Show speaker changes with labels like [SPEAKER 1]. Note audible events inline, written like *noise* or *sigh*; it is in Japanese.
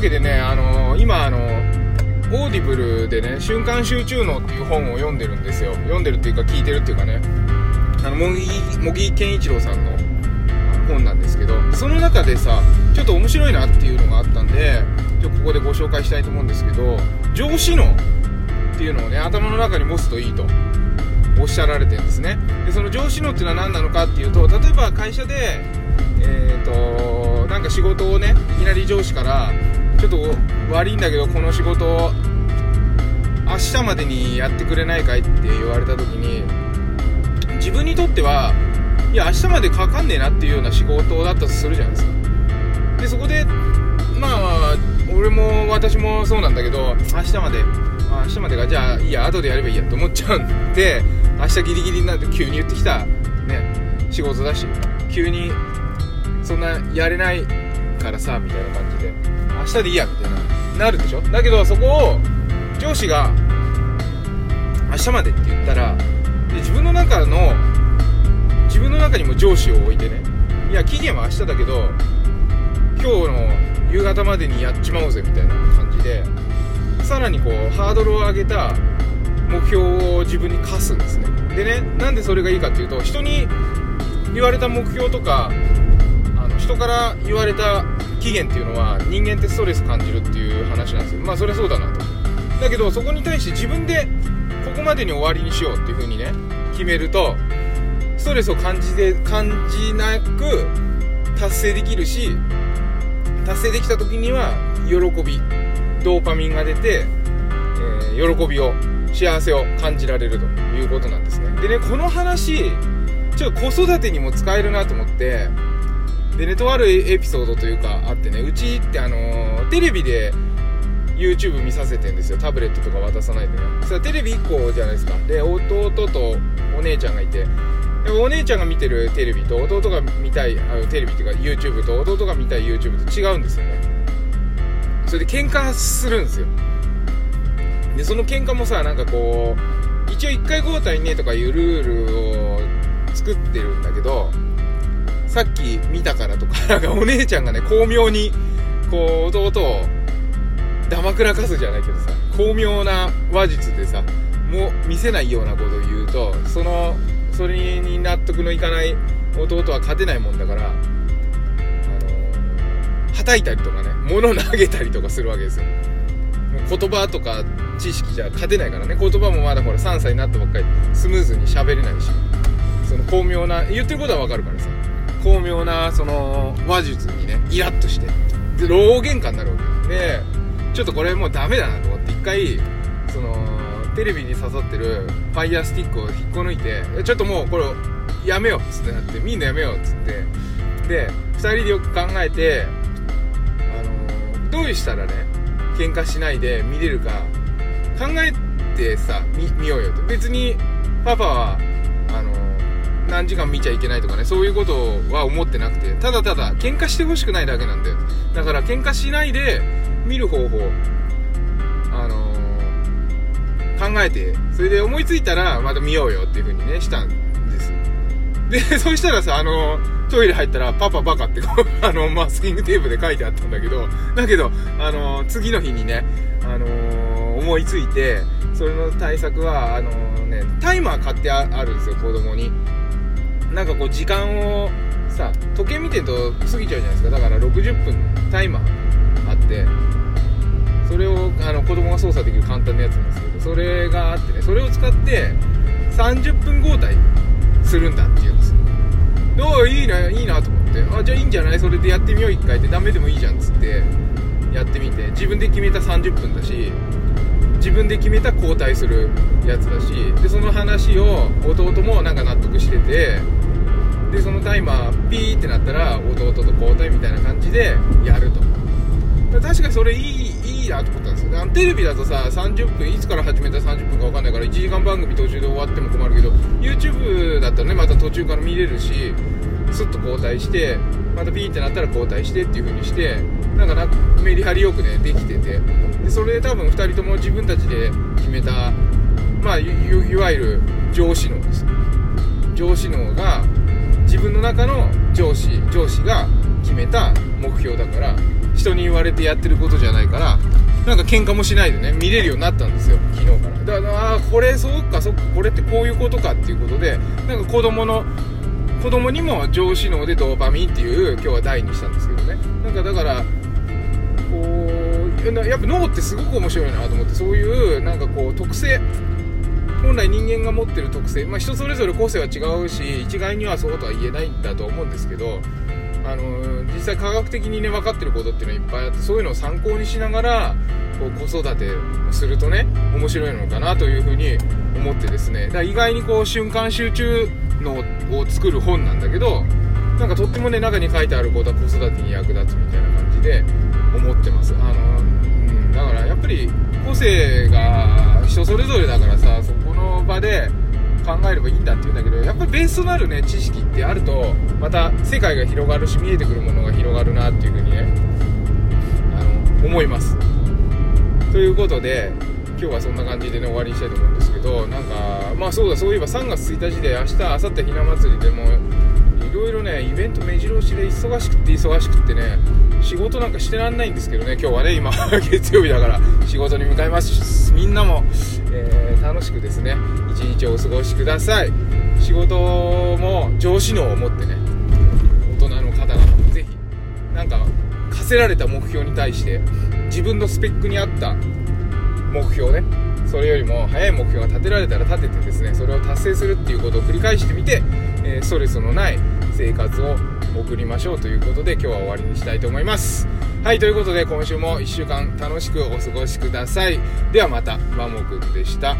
[SPEAKER 1] わけでね、あのー、今あの Audible でね「瞬間集中脳」っていう本を読んでるんですよ。読んでるっていうか聞いてるっていうかね。あの茂木健一郎さんの本なんですけどその中でさちょっと面白いなっていうのがあったんでちょここでご紹介したいと思うんですけど上司脳っていうのをね頭の中に持つといいとおっしゃられてるんですね。でその上司脳っていうのは何なのかっていうと例えば会社でえっ、ー、となんか仕事をねいきなり上司からちょっと悪いんだけどこの仕事を明日までにやってくれないかいって言われた時に自分にとってはいや明日までかかんねえなっていうような仕事だったとするじゃないですか。でそこでまあ俺も私もそうなんだけど明日まで明日までがじゃあいいや後でやればいいやって思っちゃうんで明日ギリギリになって急に言ってきたね仕事だし急にそんなやれないからさみたいな感じで。明日でいいやみたいななるでしょ？だけどそこを上司が明日までって言ったらで自分の中の自分の中にも上司を置いてね。いや期限は明日だけど今日の夕方までにやっちまおうぜみたいな感じでさらにこうハードルを上げた目標を自分に課すんですね。でねなんでそれがいいかっていうと人に言われた目標とかあの人から言われた期限っていうのは人間ってストレス感じるっていう話なんですよ。まあそれはそうだなと。だけどそこに対して自分でここまでに終わりにしようっていう風にね決めるとストレスを感じで感じなく達成できるし達成できた時には喜びドーパミンが出て、えー、喜びを幸せを感じられるということなんですね。でねこの話ちょっと子育てにも使えるなと思ってでねとあるエピソードというかあってねうちってあのー、テレビで YouTube 見させてんですよ。タブレットとか渡さないでね。それテレビ1個じゃないですか。で弟とお姉ちゃんがいて。でお姉ちゃんが見てるテレビと弟が見たいあのテレビっていうか YouTube と弟が見たい YouTube と違うんですよね。それで喧嘩するんですよ。でその喧嘩もさなんかこう一応1回交代ねとかいうルールを作ってるんだけどさっき見たからとか *laughs* なんかお姉ちゃんがね巧妙にこう弟をだまくらかすじゃないけどさ巧妙な話術でさもう見せないようなことを言うとそのそれに納得のいかない弟は勝てないもんだからあのはたいたりとかね物投げたりとかするわけですよ。言葉とか知識じゃ勝てないからね。言葉もまだほら3歳になったばっかりスムーズに喋れないしその巧妙な言ってることはわかるからさ。巧妙なその話術にねイラッとしてで老喧嘩になるわけでちょっとこれもうダメだなと思って一回そのテレビに刺さってるファイヤースティックを引っこ抜いてちょっともうこれやめようっつってなってみんなやめようっつって。で2人でよく考えてあのどうしたらね喧嘩しないで見れるか考えてさ見見ようよと。別にパパは何時間見ちゃいけないとかねそういうことは思ってなくてただただ喧嘩してほしくないだけなんだよ。だから喧嘩しないで見る方法あのー、考えてそれで思いついたらまた見ようよっていう風にねしたんです。で *laughs* そしたらさあのー、トイレ入ったらパパバカって *laughs* あのマスキングテープで書いてあったんだけどだけどあの、次の日にねあの思いついてそれの対策はあのねタイマー買ってあるんですよ子供に。なんかこう時間をさ時計見てると過ぎちゃうじゃないですか。だから60分タイマーあってそれをあの子供が操作できる簡単なやつなんですけどそれがあってねそれを使って30分交代するんだっていうんですどういいないいなと思って。あじゃあいいんじゃない？それでやってみよう1回ってダメでもいいじゃんっつってやってみて。自分で決めた30分だし自分で決めた交代するやつだしでその話を弟もなんか納得しててでそのタイマーピーってなったら弟と交代みたいな感じでやると。確かにそれいいいいなと思ったんですよ。あのテレビだとさ30分いつから始めた30分か分かんないから1時間番組途中で終わっても困るけど YouTube だったらねまた途中から見れるしスッと交代してまたピーってなったら交代してっていう風にしてなんかなメリハリよくねできてて。でそれで多分2人とも自分たちで決めたまあいわゆる上司脳です上司脳が自分の中の上司上司が決めた目標だから人に言われてやってることじゃないからなんか喧嘩もしないでね見れるようになったんですよ昨日から。だからああこれそうかそっかこれってこういうことかっていうことでなんか子供の子供にも上司脳でドーパミンっていう今日は題にしたんですけどね。なんかだからこうやっぱ脳ってすごく面白いなと思ってそういうなんかこう特性本来人間が持ってる特性、まあ、人それぞれ個性は違うし一概にはそうとは言えないんだと思うんですけどあの実際科学的にね分かってることっていうのはいっぱいあってそういうのを参考にしながらこう子育てするとね面白いのかなというふうに思ってですね。だから意外にこう瞬間集中のを作る本なんだけどなんかとってもね中に書いてあることは子育てに役立つみたいな感じで思ってます。あの、うん、だからやっぱり個性が人それぞれだからさそこ場で考えればいいんだって言うんだけどやっぱりベースとなるね知識ってあるとまた世界が広がるし見えてくるものが広がるなっていうふうにねあの思います。ということで今日はそんな感じでね終わりにしたいと思うんですけどなんかまあそうだそういえば3月1日で明日明後日ひな祭りでもいろいろねイベント目白押しで忙しくって忙しくってね仕事なんかしてらんないんですけどね今日はね今 *laughs* 月曜日だから仕事に向かいます。みんなも、えー、楽しくですね一日をお過ごしください。仕事も上司能を持ってね大人の方々もぜひなんか課せられた目標に対して自分のスペックに合った目標ねそれよりも早い目標が立てられたら立ててですねそれを達成するっていうことを繰り返してみて、えー、ストレスのない生活を送りましょうということで今日は終わりにしたいと思います。はいということで今週も1週間楽しくお過ごしください。ではまたマモくんでした。